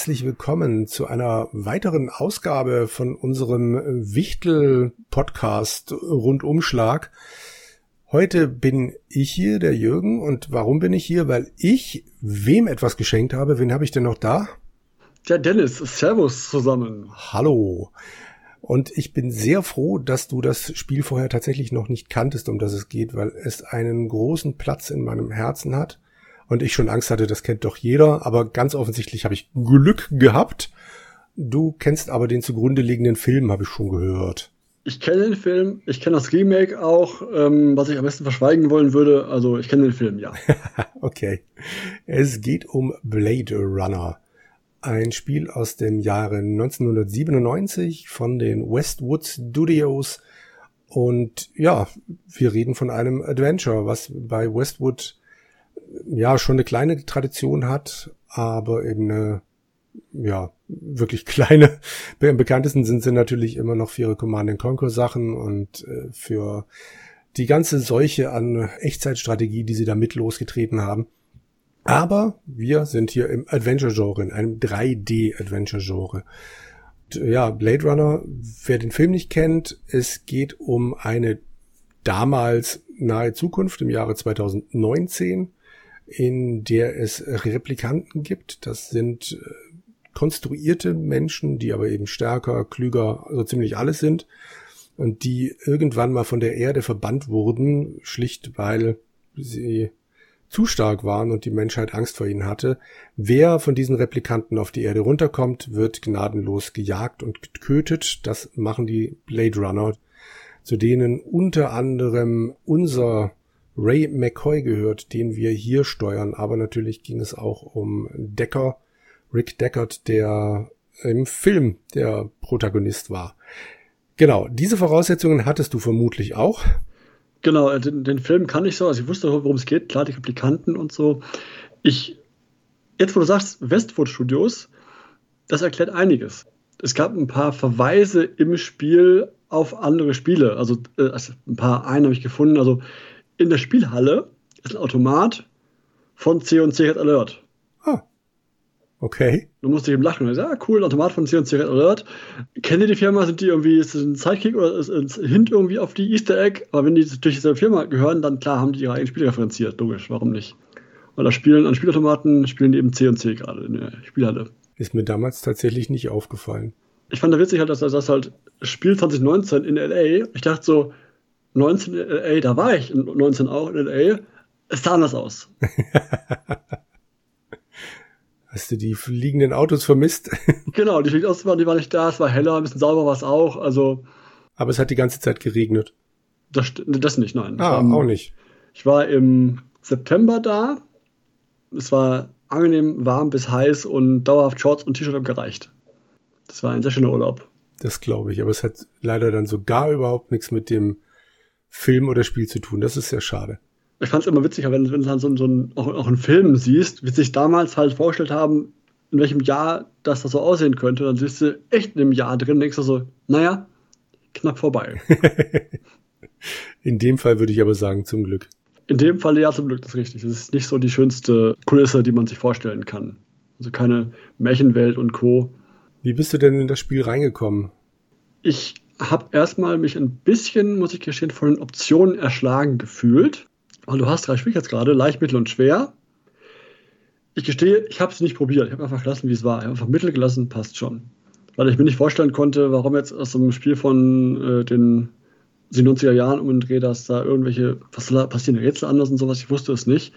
Herzlich willkommen zu einer weiteren Ausgabe von unserem Wichtel-Podcast Rundumschlag. Heute bin ich hier, der Jürgen, und warum bin ich hier? Weil ich wem etwas geschenkt habe. Wen habe ich denn noch da? Der Dennis, Servus zusammen. Hallo. Und ich bin sehr froh, dass du das Spiel vorher tatsächlich noch nicht kanntest, um das es geht, weil es einen großen Platz in meinem Herzen hat und ich schon Angst hatte, das kennt doch jeder, aber ganz offensichtlich habe ich Glück gehabt. Du kennst aber den zugrunde liegenden Film, habe ich schon gehört. Ich kenne den Film, ich kenne das Remake auch, ähm, was ich am besten verschweigen wollen würde. Also ich kenne den Film, ja. okay. Es geht um Blade Runner. Ein Spiel aus dem Jahre 1997 von den Westwood Studios. Und ja, wir reden von einem Adventure, was bei Westwood ja schon eine kleine Tradition hat, aber eben eine ja, wirklich kleine. Am bekanntesten sind sie natürlich immer noch für ihre Command Conquer Sachen und äh, für die ganze Seuche an Echtzeitstrategie, die sie da mit losgetreten haben. Aber wir sind hier im Adventure-Genre, in einem 3D-Adventure-Genre. Ja, Blade Runner, wer den Film nicht kennt, es geht um eine damals nahe Zukunft im Jahre 2019 in der es Replikanten gibt. Das sind äh, konstruierte Menschen, die aber eben stärker, klüger, also ziemlich alles sind und die irgendwann mal von der Erde verbannt wurden, schlicht weil sie zu stark waren und die Menschheit Angst vor ihnen hatte. Wer von diesen Replikanten auf die Erde runterkommt, wird gnadenlos gejagt und getötet. Das machen die Blade Runner, zu denen unter anderem unser Ray McCoy gehört, den wir hier steuern. Aber natürlich ging es auch um Decker, Rick Deckard, der im Film der Protagonist war. Genau, diese Voraussetzungen hattest du vermutlich auch. Genau, äh, den, den Film kann ich so, also ich wusste, worum es geht, klar, die Replikanten und so. Ich, jetzt wo du sagst, Westwood Studios, das erklärt einiges. Es gab ein paar Verweise im Spiel auf andere Spiele. Also, äh, also ein paar, einen habe ich gefunden. Also in der Spielhalle ist ein Automat von C&C Red Alert. Ah. Okay. Du musst dich eben lachen. Ja, cool, ein Automat von C&C Red Alert. Kennen die die Firma? Sind die irgendwie, ist das ein Sidekick oder ist ein Hint irgendwie auf die Easter Egg? Aber wenn die durch diese Firma gehören, dann klar haben die ihre eigenen Spiele referenziert. Logisch, warum nicht? Weil da spielen an Spielautomaten spielen die eben C&C gerade in der Spielhalle. Ist mir damals tatsächlich nicht aufgefallen. Ich fand da witzig halt, dass das halt Spiel 2019 in L.A. Ich dachte so, 19 in LA, da war ich 19 auch in LA, es sah anders aus. Hast du die fliegenden Autos vermisst? genau, die fliegenden Autos waren, die waren nicht da, es war heller, ein bisschen sauber war es auch, also. Aber es hat die ganze Zeit geregnet. Das, das nicht, nein. Ah, war, auch nicht. Ich war im September da. Es war angenehm warm bis heiß und dauerhaft Shorts und T-Shirt haben gereicht. Das war ein sehr schöner Urlaub. Das glaube ich, aber es hat leider dann so gar überhaupt nichts mit dem Film oder Spiel zu tun. Das ist sehr schade. Ich fand es immer witziger, wenn, wenn du dann so, so ein, auch, auch einen Film siehst, wie sich damals halt vorgestellt haben, in welchem Jahr das, das so aussehen könnte. Dann siehst du echt in einem Jahr drin, denkst du so, naja, knapp vorbei. in dem Fall würde ich aber sagen, zum Glück. In dem Fall ja, zum Glück, das ist richtig. Das ist nicht so die schönste Kulisse, die man sich vorstellen kann. Also keine Märchenwelt und Co. Wie bist du denn in das Spiel reingekommen? Ich habe erstmal mich ein bisschen, muss ich gestehen, von den Optionen erschlagen gefühlt. Und du hast drei Schwierigkeitsgrade, leicht, mittel und schwer. Ich gestehe, ich habe es nicht probiert. Ich habe einfach gelassen, wie es war. Ich habe einfach mittel gelassen, passt schon. Weil ich mir nicht vorstellen konnte, warum jetzt aus einem Spiel von äh, den 90er Jahren um den Dreh, dass da irgendwelche, was passieren Rätsel anders und sowas, ich wusste es nicht.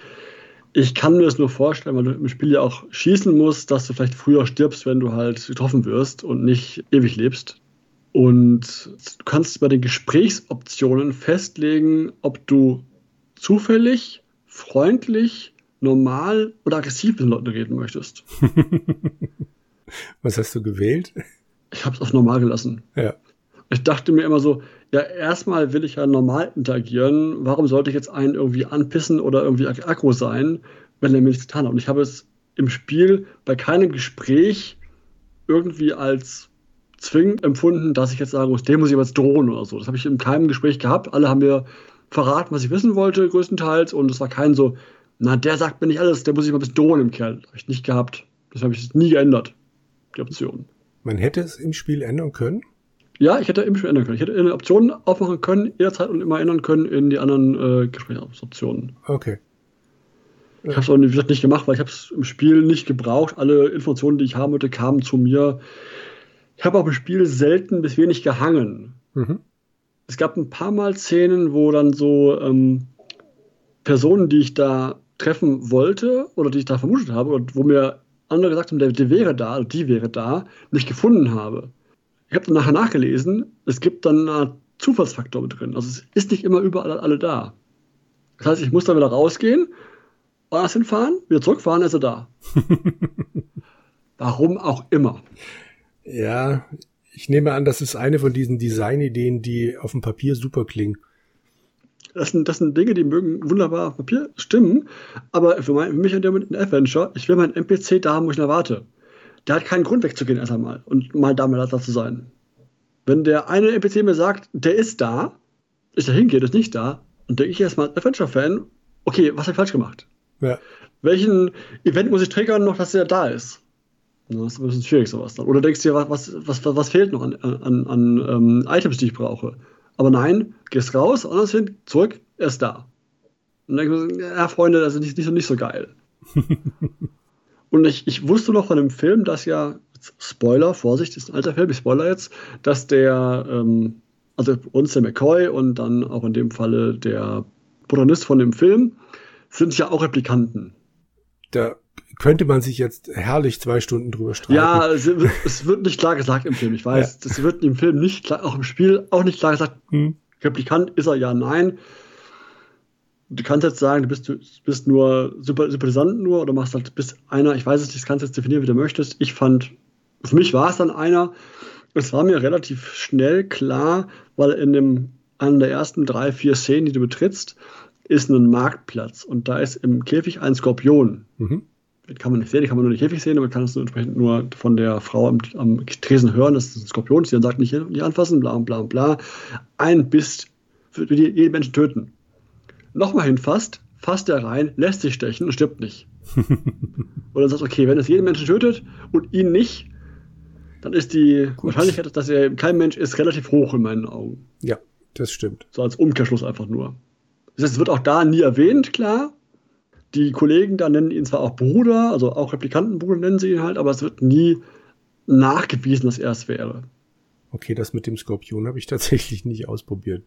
Ich kann mir das nur vorstellen, weil du im Spiel ja auch schießen musst, dass du vielleicht früher stirbst, wenn du halt getroffen wirst und nicht ewig lebst. Und du kannst bei den Gesprächsoptionen festlegen, ob du zufällig, freundlich, normal oder aggressiv mit den Leuten reden möchtest. Was hast du gewählt? Ich habe es auf normal gelassen. Ja. Ich dachte mir immer so, ja, erstmal will ich ja normal interagieren. Warum sollte ich jetzt einen irgendwie anpissen oder irgendwie aggro sein, wenn er mir nichts getan hat? Und ich habe es im Spiel bei keinem Gespräch irgendwie als zwingend empfunden, dass ich jetzt sagen muss, dem muss ich jetzt drohen oder so. Das habe ich in keinem Gespräch gehabt. Alle haben mir verraten, was ich wissen wollte, größtenteils. Und es war kein so, na, der sagt mir nicht alles, der muss ich mal ein bisschen drohen im Kerl. Habe ich nicht gehabt. Das habe ich nie geändert, die Option. Man hätte es im Spiel ändern können? Ja, ich hätte im Spiel ändern können. Ich hätte eine Option aufmachen können, jederzeit und immer ändern können in die anderen äh, Gesprächsoptionen. Okay. Ich habe es auch nicht, nicht gemacht, weil ich habe es im Spiel nicht gebraucht. Alle Informationen, die ich haben wollte, kamen zu mir. Ich habe auch im Spiel selten bis wenig gehangen. Mhm. Es gab ein paar Mal Szenen, wo dann so ähm, Personen, die ich da treffen wollte oder die ich da vermutet habe und wo mir andere gesagt haben, der, der wäre da oder die wäre da, nicht gefunden habe. Ich habe dann nachher nachgelesen, es gibt dann einen Zufallsfaktor mit drin. Also es ist nicht immer überall alle da. Das heißt, ich muss dann wieder rausgehen woanders hinfahren, wieder zurückfahren, ist er da. Warum auch immer. Ja, ich nehme an, das ist eine von diesen Designideen, die auf dem Papier super klingen. Das sind, das sind Dinge, die mögen wunderbar auf Papier stimmen, aber für, mein, für mich und ein Adventure, ich will meinen NPC da haben, wo ich ihn erwarte. Der hat keinen Grund wegzugehen erst einmal und mal da mal da zu sein. Wenn der eine NPC mir sagt, der ist da, ich da hingehe, ist nicht da, und denke ich erstmal als Adventure-Fan, okay, was habe ich falsch gemacht? Ja. Welchen Event muss ich triggern noch, dass er da ist? Das ist ein bisschen schwierig, sowas dann. Oder denkst du dir, was, was, was, fehlt noch an, an, an ähm, Items, die ich brauche? Aber nein, gehst raus, anders hin, zurück, er ist da. Und dann denkst du, ja, Freunde, das ist nicht, nicht, nicht so geil. Und ich, ich wusste noch von dem Film, dass ja, Spoiler, Vorsicht, ist ein alter Film, ich spoiler jetzt, dass der, ähm, also uns der McCoy und dann auch in dem Falle der Protagonist von dem Film, sind ja auch Replikanten. Da könnte man sich jetzt herrlich zwei Stunden drüber streiten. Ja, es, es wird nicht klar gesagt im Film, ich weiß. Ja. Das wird im Film nicht klar, auch im Spiel auch nicht klar gesagt. Hm. Replikant ist er ja, nein. Du kannst jetzt sagen, du bist, du bist nur Sympathisant nur oder machst halt bis einer, ich weiß es nicht, das kannst du jetzt definieren, wie du möchtest. Ich fand, für mich war es dann einer. Es war mir relativ schnell klar, weil in dem, einer der ersten drei, vier Szenen, die du betrittst, ist ein Marktplatz und da ist im Käfig ein Skorpion. Mhm. Kann man nicht sehen, kann man nur den Käfig sehen, aber man kann es entsprechend nur von der Frau am, am Tresen hören, dass es ein Skorpion ist, die dann sagt, nicht, nicht anfassen, bla bla bla. Ein Biss würde jeden Menschen töten. Nochmal hinfasst, fasst er rein, lässt sich stechen und stirbt nicht. und dann sagt okay, wenn es jeden Menschen tötet und ihn nicht, dann ist die Gut. Wahrscheinlichkeit, dass er kein Mensch ist, relativ hoch in meinen Augen. Ja, das stimmt. So als Umkehrschluss einfach nur. Es wird auch da nie erwähnt, klar. Die Kollegen da nennen ihn zwar auch Bruder, also auch Replikantenbruder nennen sie ihn halt, aber es wird nie nachgewiesen, dass er es wäre. Okay, das mit dem Skorpion habe ich tatsächlich nicht ausprobiert.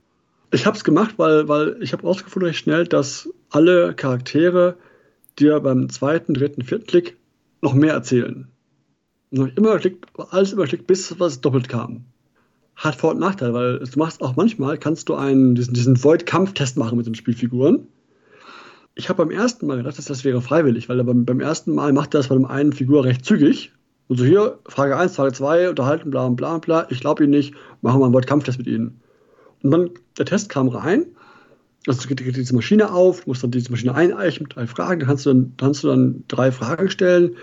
Ich habe es gemacht, weil, weil ich habe herausgefunden recht schnell, dass alle Charaktere dir beim zweiten, dritten, vierten Klick noch mehr erzählen. Und immer Klick, alles überklickt, bis was doppelt kam hat Vor- und Nachteil, weil du machst auch manchmal, kannst du einen, diesen, diesen Void-Kampftest machen mit den Spielfiguren. Ich habe beim ersten Mal gedacht, dass das wäre freiwillig, weil er beim, beim ersten Mal macht er das bei dem einen Figur recht zügig. Und so hier, Frage 1, Frage 2, unterhalten, bla bla bla, ich glaube ihn nicht, machen wir einen Void-Kampftest mit ihnen. Und dann, der Test kam rein, also geht, geht diese Maschine auf, musst dann diese Maschine eineichen mit drei Fragen, dann kannst du dann, kannst du dann drei Fragen stellen,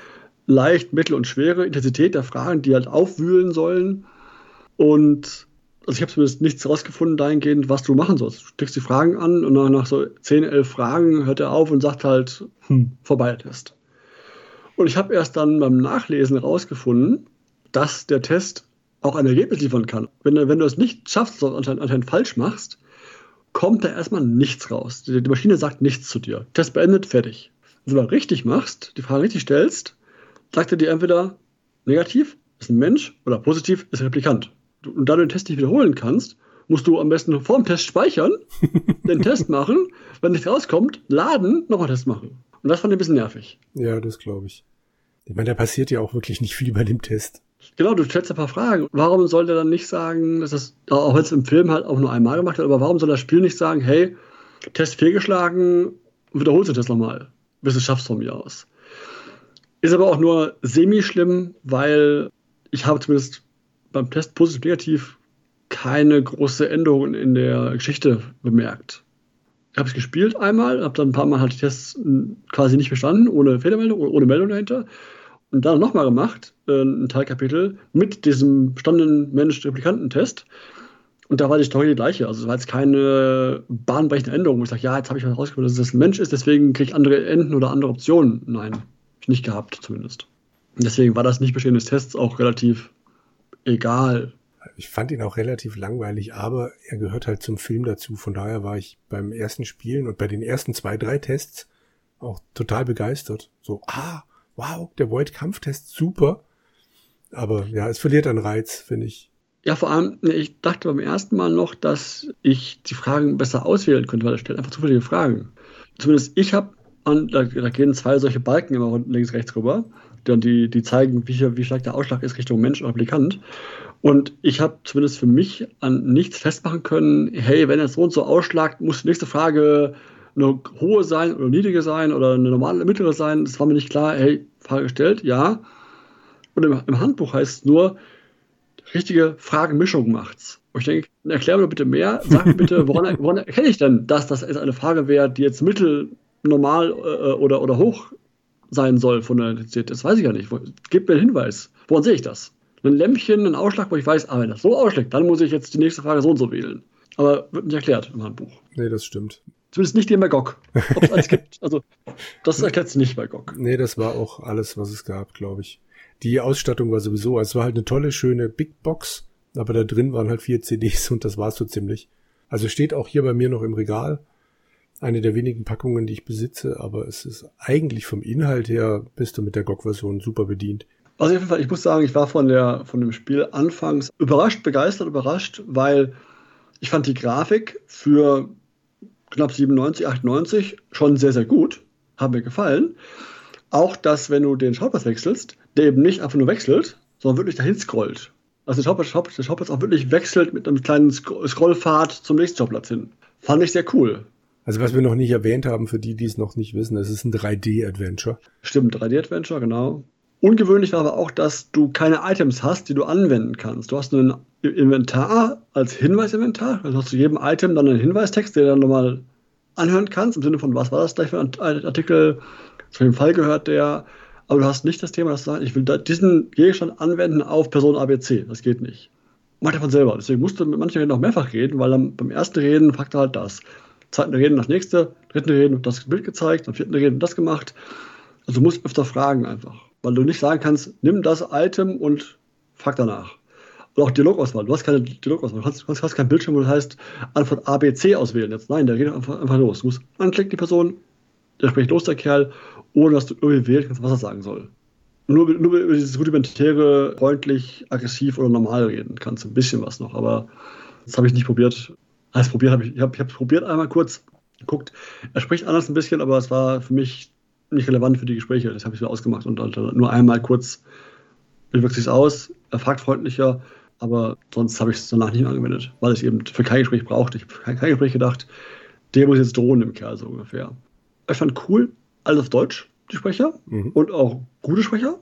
leicht, mittel und schwere Intensität der Fragen, die halt aufwühlen sollen. Und also ich habe zumindest nichts rausgefunden dahingehend, was du machen sollst. Du steckst die Fragen an und nach, nach so 10, 11 Fragen hört er auf und sagt halt, hm, vorbei der Test. Und ich habe erst dann beim Nachlesen rausgefunden, dass der Test auch ein Ergebnis liefern kann. Wenn, wenn du es nicht schaffst, sondern anscheinend, anscheinend falsch machst, kommt da erstmal nichts raus. Die, die, Maschine sagt nichts zu dir. Test beendet, fertig. Wenn du aber richtig machst, die Frage richtig stellst, sagt er dir entweder negativ, ist ein Mensch, oder positiv, ist ein Replikant und da du den Test nicht wiederholen kannst, musst du am besten vor dem Test speichern, den Test machen, wenn nichts rauskommt, laden, nochmal Test machen. Und das fand ich ein bisschen nervig. Ja, das glaube ich. Ich meine, da passiert ja auch wirklich nicht viel bei dem Test. Genau, du stellst ein paar Fragen. Warum soll der dann nicht sagen, dass das, auch wenn es im Film halt auch nur einmal gemacht hat, aber warum soll das Spiel nicht sagen, hey, Test fehlgeschlagen, wiederholst den Test nochmal, bis du es schaffst von mir aus. Ist aber auch nur semi-schlimm, weil ich habe zumindest beim Test positiv negativ keine große Änderung in der Geschichte bemerkt. Ich habe es gespielt einmal, habe dann ein paar Mal halt die Tests hm, quasi nicht verstanden, ohne Fehlermeldung, ohne Meldung dahinter. Und dann nochmal gemacht, äh, ein Teilkapitel mit diesem bestandenen Mensch-Replikanten-Test. Und da war die Story die gleiche. Also es war jetzt keine bahnbrechende Änderung, wo ich sage, ja, jetzt habe ich herausgefunden, dass es ein Mensch ist, deswegen kriege ich andere Enden oder andere Optionen. Nein, nicht gehabt zumindest. Deswegen war das Nicht-Bestehen des Tests auch relativ egal. Ich fand ihn auch relativ langweilig, aber er gehört halt zum Film dazu. Von daher war ich beim ersten Spielen und bei den ersten zwei, drei Tests auch total begeistert. So, ah, wow, der Void-Kampftest, super. Aber ja, es verliert an Reiz, finde ich. Ja, vor allem, ich dachte beim ersten Mal noch, dass ich die Fragen besser auswählen könnte, weil er stellt einfach zufällige Fragen. Zumindest ich habe, da, da gehen zwei solche Balken immer links, rechts rüber, die, die zeigen, wie, wie stark der Ausschlag ist Richtung Mensch oder Applikant. Und ich habe zumindest für mich an nichts festmachen können, hey, wenn er so und so ausschlagt, muss die nächste Frage eine hohe sein oder niedrige sein oder eine normale mittlere sein. Das war mir nicht klar, hey, Frage gestellt, ja. Und im, im Handbuch heißt es nur, richtige Fragenmischung macht's. Und ich denke, erklär mir bitte mehr, sag mir bitte, woran, woran erkenne ich denn, dass das eine Frage wäre, die jetzt mittel, normal äh, oder, oder hoch sein soll von der Intensität. Das weiß ich ja nicht. Gib mir einen Hinweis. Woran sehe ich das? Ein Lämpchen, ein Ausschlag, wo ich weiß, ah, wenn das so ausschlägt, dann muss ich jetzt die nächste Frage so und so wählen. Aber wird nicht erklärt im Handbuch. Nee, das stimmt. Zumindest nicht bei GOG. Ob es alles gibt. Also, das erklärt es nicht bei GOG. Nee, das war auch alles, was es gab, glaube ich. Die Ausstattung war sowieso, also es war halt eine tolle, schöne Big Box, aber da drin waren halt vier CDs und das war's so ziemlich. Also steht auch hier bei mir noch im Regal. Eine der wenigen Packungen, die ich besitze, aber es ist eigentlich vom Inhalt her, bist du mit der GOG-Version super bedient. Also ich muss sagen, ich war von, der, von dem Spiel anfangs überrascht, begeistert, überrascht, weil ich fand die Grafik für knapp 97, 98 schon sehr, sehr gut. Hat mir gefallen. Auch, dass, wenn du den Schauplatz wechselst, der eben nicht einfach nur wechselt, sondern wirklich dahin scrollt. Also der Schauplatz, der Schauplatz auch wirklich wechselt mit einem kleinen Scrollpfad zum nächsten Schauplatz hin. Fand ich sehr cool. Also was wir noch nicht erwähnt haben, für die, die es noch nicht wissen, es ist ein 3D-Adventure. Stimmt, 3D-Adventure, genau. Ungewöhnlich war aber auch, dass du keine Items hast, die du anwenden kannst. Du hast nur ein Inventar als Hinweisinventar. Also hast du jedem Item dann einen Hinweistext, der dann nochmal anhören kannst, im Sinne von, was war das gleich für ein Artikel, zu welchem Fall gehört der, aber du hast nicht das Thema, dass du sagst, ich will diesen Gegenstand anwenden auf Person ABC. Das geht nicht. Macht er von selber. Deswegen musst du mit manchen auch mehrfach reden, weil dann beim ersten Reden fragt er halt das. Zweiten Reden das nächste, dritten Reden das Bild gezeigt, beim vierten Reden das gemacht. Also du musst öfter fragen einfach. Weil du nicht sagen kannst, nimm das Item und frag danach. Und auch Dialogauswahl. Du hast keine Dialogauswahl. Du hast, hast kein Bildschirm, wo du heißt, Antwort A, B, C auswählen. Jetzt nein, der geht einfach, einfach los. Du musst anklicken, die Person, der spricht los, der Kerl, ohne dass du irgendwie wählen kannst, was er sagen soll. Nur, nur über dieses rudimentäre, freundlich, aggressiv oder normal reden kannst ein bisschen was noch, aber das habe ich nicht probiert. Heißt, probiert habe ich, ich habe es probiert einmal kurz, geguckt. Er spricht anders ein bisschen, aber es war für mich nicht relevant für die Gespräche. Das habe ich mir ausgemacht und nur einmal kurz, wie wirkt sich aus? Er fragt freundlicher, aber sonst habe ich es danach nicht mehr angewendet, weil ich eben für kein Gespräch brauchte. Ich habe kein Gespräch gedacht, der muss jetzt drohen im Kerl so ungefähr. Ich fand cool, alles auf Deutsch, die Sprecher. Mhm. Und auch gute Sprecher.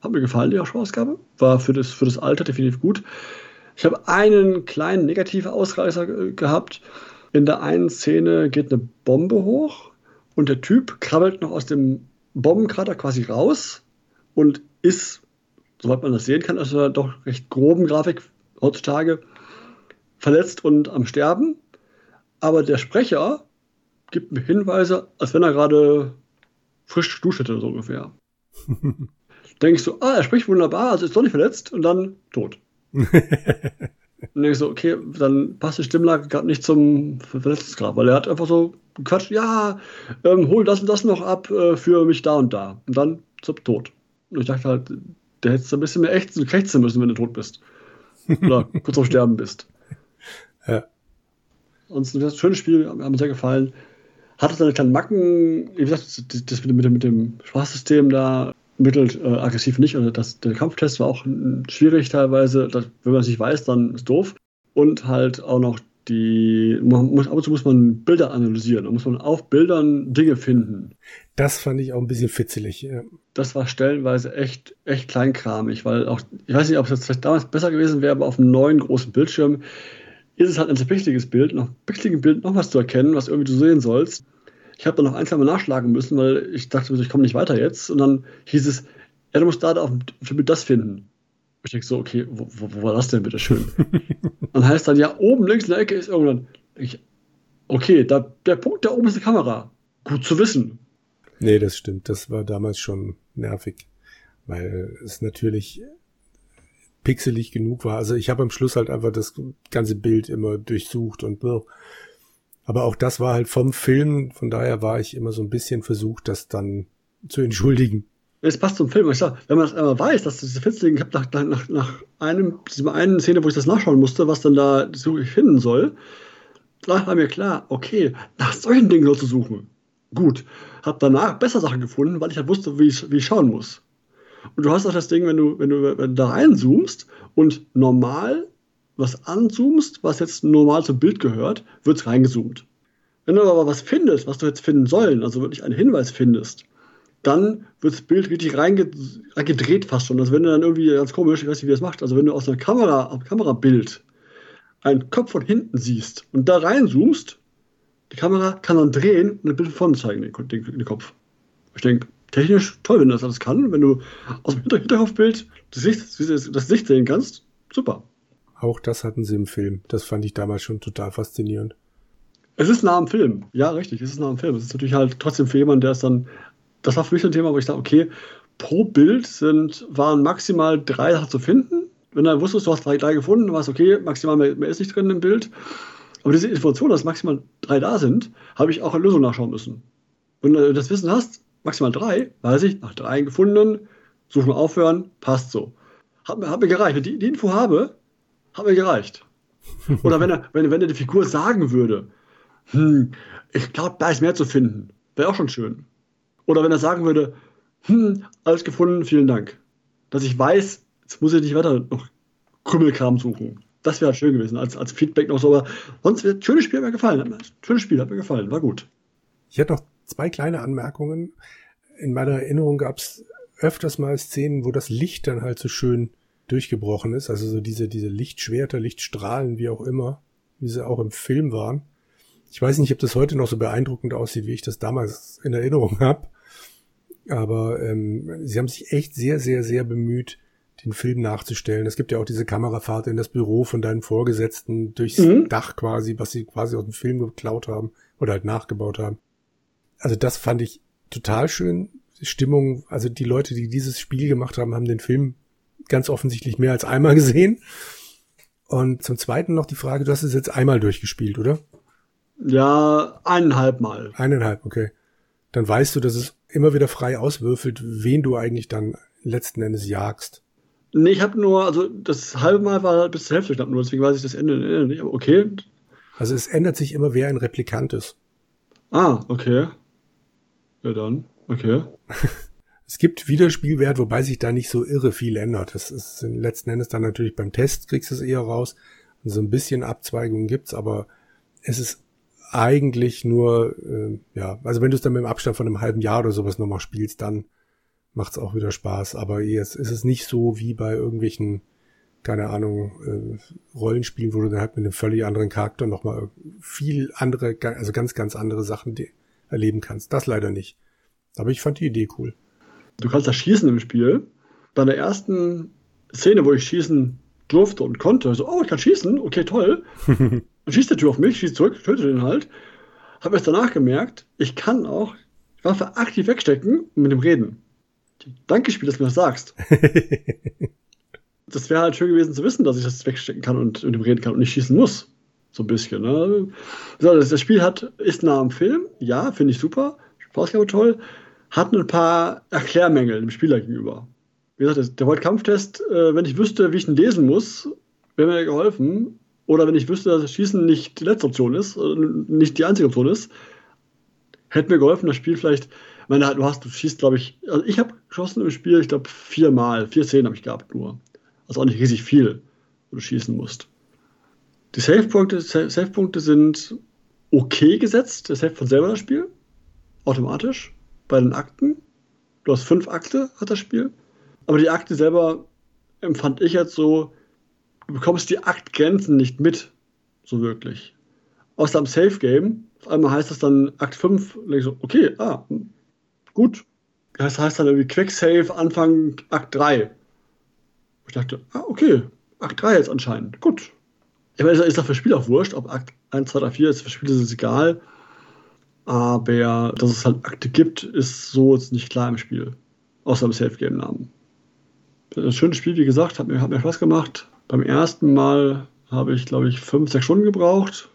Hat mir gefallen, die Ausgabe. War für das, für das Alter definitiv gut. Ich habe einen kleinen negativen Ausreißer gehabt. In der einen Szene geht eine Bombe hoch und der Typ krabbelt noch aus dem Bombenkrater quasi raus und ist, soweit man das sehen kann, aus einer doch recht groben Grafik heutzutage verletzt und am Sterben. Aber der Sprecher gibt mir Hinweise, als wenn er gerade frisch geduscht hätte, so ungefähr. denke ich so, ah, er spricht wunderbar, also ist doch nicht verletzt und dann tot. Und ich so, okay, dann passt die Stimmlage gerade nicht zum Verletzungsgrad, weil er hat einfach so Quatsch, ja, ähm, hol das und das noch ab äh, für mich da und da. Und dann zum Tod. Und ich dachte halt, der hättest ein bisschen mehr echt krächzen müssen, wenn du tot bist. Oder kurz auf Sterben bist. Ja. Und das schöne Spiel, hat mir sehr gefallen hatte seine kleinen Macken, wie gesagt, das mit, mit dem Spaßsystem da mittelt äh, aggressiv nicht. Also das, der Kampftest war auch schwierig teilweise. Das, wenn man es nicht weiß, dann ist doof. Und halt auch noch die, man muss, ab und zu muss man Bilder analysieren. Da muss man auf Bildern Dinge finden. Das fand ich auch ein bisschen fitzelig. Ja. Das war stellenweise echt, echt kleinkramig, weil auch, ich weiß nicht, ob es jetzt vielleicht damals besser gewesen wäre, aber auf einem neuen großen Bildschirm ist es halt ein sehr pixeliges Bild, noch pixeligen Bild noch was zu erkennen, was irgendwie du sehen sollst. Ich habe dann noch ein, zwei Mal nachschlagen müssen, weil ich dachte, ich komme nicht weiter jetzt. Und dann hieß es, ja, du musst da auf dem das finden. Ich denke so, okay, wo, wo, wo, war das denn bitte schön? dann heißt dann, ja, oben links in der Ecke ist irgendwann. Ich, okay, da, der Punkt da oben ist die Kamera. Gut zu wissen. Nee, das stimmt. Das war damals schon nervig. weil es natürlich pixelig genug war. Also ich habe am Schluss halt einfach das ganze Bild immer durchsucht und aber auch das war halt vom Film, von daher war ich immer so ein bisschen versucht, das dann zu entschuldigen. Es passt zum Film. Ich sag, wenn man das einmal weiß, dass diese Fitzling, ich habe nach, nach, nach einem, dieser einen Szene, wo ich das nachschauen musste, was dann da so finden soll, da war mir klar, okay, nach solchen Dingen soll zu suchen. Gut. Hab danach besser Sachen gefunden, weil ich halt wusste, wie ich, wie ich schauen muss. Und du hast auch das Ding, wenn du, wenn du, wenn du da reinzoomst und normal was anzoomst, was jetzt normal zum Bild gehört, wird es reingezoomt. Wenn du aber was findest, was du jetzt finden sollen, also wirklich einen Hinweis findest, dann wird das Bild richtig reingedreht fast schon. Also wenn du dann irgendwie ganz komisch, ich weiß nicht, wie das macht, also wenn du aus einer Kamera, Kamerabild einen Kopf von hinten siehst und da reinzoomst, die Kamera kann dann drehen und ein Bild von vorne zeigen, den, den, den Kopf. Ich denke, technisch toll, wenn das alles kann. Wenn du aus dem Hinterkopfbild das Gesicht, das Gesicht sehen kannst, super. Auch das hatten sie im Film. Das fand ich damals schon total faszinierend. Es ist nah am Film. Ja, richtig, es ist nah am Film. Es ist natürlich halt trotzdem für jemanden, der es dann. Das war für mich ein Thema, wo ich dachte, okay, pro Bild sind, waren maximal drei Sachen zu finden. Wenn du wusstest, du hast drei, drei gefunden, dann war es okay, maximal mehr, mehr ist nicht drin im Bild. Aber diese Information, dass maximal drei da sind, habe ich auch eine Lösung nachschauen müssen. Wenn du das Wissen hast, maximal drei, weiß ich, nach drei gefunden, suchen aufhören, passt so. Hat mir, hat mir gereicht. Wenn ich die, die Info habe, hat mir gereicht. Oder wenn er, wenn, wenn er die Figur sagen würde, hm, ich glaube, da ist mehr zu finden, wäre auch schon schön. Oder wenn er sagen würde, hm, alles gefunden, vielen Dank. Dass ich weiß, jetzt muss ich nicht weiter noch Krümmelkram suchen. Das wäre schön gewesen, als, als Feedback noch so. Aber sonst, schönes Spiel hat mir gefallen. Schönes Spiel hat mir gefallen, war gut. Ich hätte noch zwei kleine Anmerkungen. In meiner Erinnerung gab es öfters mal Szenen, wo das Licht dann halt so schön durchgebrochen ist. Also so diese, diese Lichtschwerter, Lichtstrahlen, wie auch immer, wie sie auch im Film waren. Ich weiß nicht, ob das heute noch so beeindruckend aussieht, wie ich das damals in Erinnerung habe. Aber ähm, sie haben sich echt sehr, sehr, sehr bemüht, den Film nachzustellen. Es gibt ja auch diese Kamerafahrt in das Büro von deinen Vorgesetzten durchs mhm. Dach quasi, was sie quasi aus dem Film geklaut haben oder halt nachgebaut haben. Also das fand ich total schön. Die Stimmung, also die Leute, die dieses Spiel gemacht haben, haben den Film ganz offensichtlich mehr als einmal gesehen. Und zum Zweiten noch die Frage, du hast es jetzt einmal durchgespielt, oder? Ja, eineinhalb Mal. Eineinhalb, okay. Dann weißt du, dass es immer wieder frei auswürfelt, wen du eigentlich dann letzten Endes jagst. Nee, ich habe nur, also das halbe Mal war bis zur Hälfte knapp nur, deswegen weiß ich das Ende nicht, aber okay. Also es ändert sich immer, wer ein Replikant ist. Ah, okay. Ja, dann. Okay. es gibt Wiederspielwert, wobei sich da nicht so irre viel ändert. Das ist letzten Endes dann natürlich beim Test kriegst du es eher raus. Und so ein bisschen Abzweigungen gibt's, aber es ist eigentlich nur, äh, ja, also wenn du es dann mit dem Abstand von einem halben Jahr oder sowas nochmal spielst, dann macht's auch wieder Spaß. Aber jetzt ist es nicht so wie bei irgendwelchen, keine Ahnung, äh, Rollenspielen, wo du dann halt mit einem völlig anderen Charakter nochmal viel andere, also ganz, ganz andere Sachen erleben kannst. Das leider nicht. Aber ich fand die Idee cool. Du kannst da schießen im Spiel. Bei der ersten Szene, wo ich schießen durfte und konnte, so, oh, ich kann schießen, okay, toll. und schießt der Tür auf mich, schießt zurück, tötet den halt. Habe erst danach gemerkt, ich kann auch die Waffe aktiv wegstecken und mit dem reden. Danke, Spiel, dass du mir das sagst. das wäre halt schön gewesen zu wissen, dass ich das wegstecken kann und mit dem reden kann und nicht schießen muss. So ein bisschen. Ne? Das Spiel hat, ist nah am Film, ja, finde ich super. Spaßgabe toll. Hat ein paar Erklärmängel dem Spieler gegenüber. Wie gesagt, der Volt-Kampftest, äh, wenn ich wüsste, wie ich ihn lesen muss, wäre mir geholfen. Oder wenn ich wüsste, dass Schießen nicht die letzte Option ist, äh, nicht die einzige Option ist, hätte mir geholfen, das Spiel vielleicht. Ich meine, du hast, du schießt, glaube ich, also ich habe geschossen im Spiel, ich glaube, viermal, vier Szenen habe ich gehabt nur. Also auch nicht riesig viel, wo du schießen musst. Die Save-Punkte Save sind okay gesetzt. Der Save von selber das Spiel. Automatisch. Bei den Akten. Du hast fünf Akte, hat das Spiel. Aber die Akte selber empfand ich jetzt so, du bekommst die Aktgrenzen nicht mit. So wirklich. Außer am Safe Game. Auf einmal heißt das dann Akt 5. Und ich so, okay, ah, gut. Das heißt dann irgendwie Quick Save Anfang Akt 3. Ich dachte, ah, okay, Akt 3 jetzt anscheinend. Gut, ich meine, ist doch für Spiel auch wurscht, ob Akt 1, 2, 3, 4 ist, für Spiel ist es egal. Aber dass es halt Akte gibt, ist so jetzt nicht klar im Spiel. Außer im Safe-Game-Namen. ein schönes Spiel, wie gesagt, hat mir, hat mir Spaß gemacht. Beim ersten Mal habe ich, glaube ich, fünf, sechs Stunden gebraucht.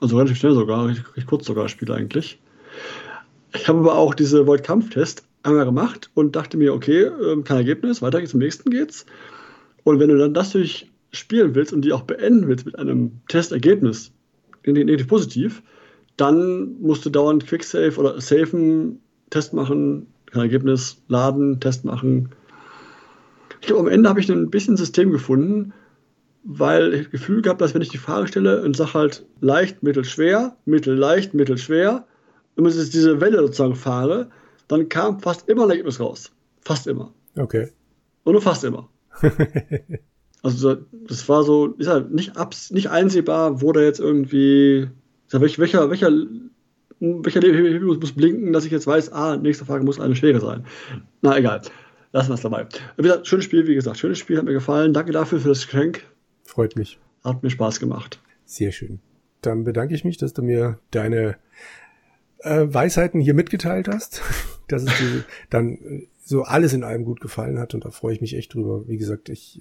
Also relativ schnell sogar, recht, kurz sogar das Spiel eigentlich. Ich habe aber auch diese Void-Kampf-Test einmal gemacht und dachte mir, okay, ähm, kein Ergebnis, weiter geht's, zum nächsten geht's. Und wenn du dann das durchspielen willst und die auch beenden willst mit einem Testergebnis, negativ positiv, dann musst du dauernd Quicksave oder safen, Test machen, kein Ergebnis, laden, Test machen. Ich glaube, am Ende habe ich ein bisschen System gefunden, weil ich das Gefühl gehabt, dass wenn ich die Frage stelle und sage halt leicht, mittel, schwer, mittel, leicht, mittel, schwer, wenn ich diese Welle sozusagen fahre, dann kam fast immer ein Ergebnis raus. Fast immer. Okay. Und nur fast immer. also das war so, ist halt nicht, abs nicht einsehbar, wo da jetzt irgendwie, welcher, welcher, welcher Hebel muss blinken, dass ich jetzt weiß, ah, nächste Frage muss eine schwere sein. Na egal. Lassen wir es dabei. Wie gesagt, schönes Spiel, wie gesagt, schönes Spiel, hat mir gefallen. Danke dafür für das Geschenk. Freut mich. Hat mir Spaß gemacht. Sehr schön. Dann bedanke ich mich, dass du mir deine äh, Weisheiten hier mitgeteilt hast, dass es dir dann äh, so alles in allem gut gefallen hat und da freue ich mich echt drüber. Wie gesagt, ich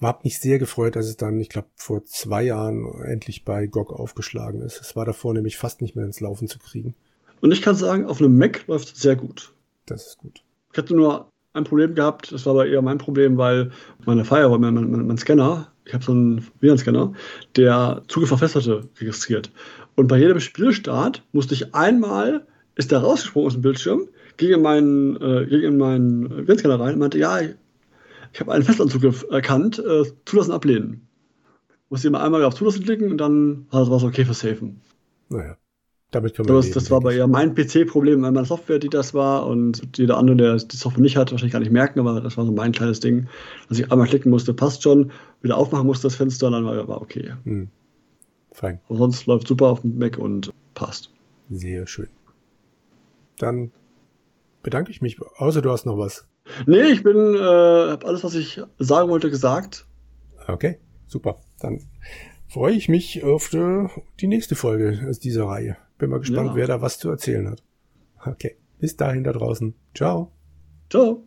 habe mich sehr gefreut, dass es dann, ich glaube, vor zwei Jahren endlich bei GOG aufgeschlagen ist. Es war davor nämlich fast nicht mehr ins Laufen zu kriegen. Und ich kann sagen, auf einem Mac läuft es sehr gut. Das ist gut. Ich hatte nur ein Problem gehabt, das war aber eher mein Problem, weil meine Firewall, mein, mein, mein Scanner, ich habe so einen WLAN-Scanner, der Zugriff auf Festplatte registriert. Und bei jedem Spielstart musste ich einmal, ist der rausgesprungen aus dem Bildschirm, ging in meinen, äh, ging in meinen WLAN-Scanner rein und meinte, ja, ich, ich habe einen Festlandzugriff erkannt, äh, zulassen, ablehnen. Musste immer einmal auf Zulassen klicken und dann war es okay für Safen. Naja. Damit können wir das, leben, das war aber eher mein PC-Problem, meine Software, die das war und jeder andere, der die Software nicht hat, wahrscheinlich gar nicht merken, aber das war so mein kleines Ding, dass ich einmal klicken musste, passt schon, wieder aufmachen musste das Fenster und dann war, war okay. Hm. Fein. Aber sonst läuft super auf dem Mac und passt. Sehr schön. Dann bedanke ich mich, außer du hast noch was. Nee, ich bin, äh, habe alles, was ich sagen wollte, gesagt. Okay, super. Dann freue ich mich auf die, die nächste Folge aus dieser Reihe. Bin mal gespannt, ja. wer da was zu erzählen hat. Okay, bis dahin da draußen. Ciao. Ciao.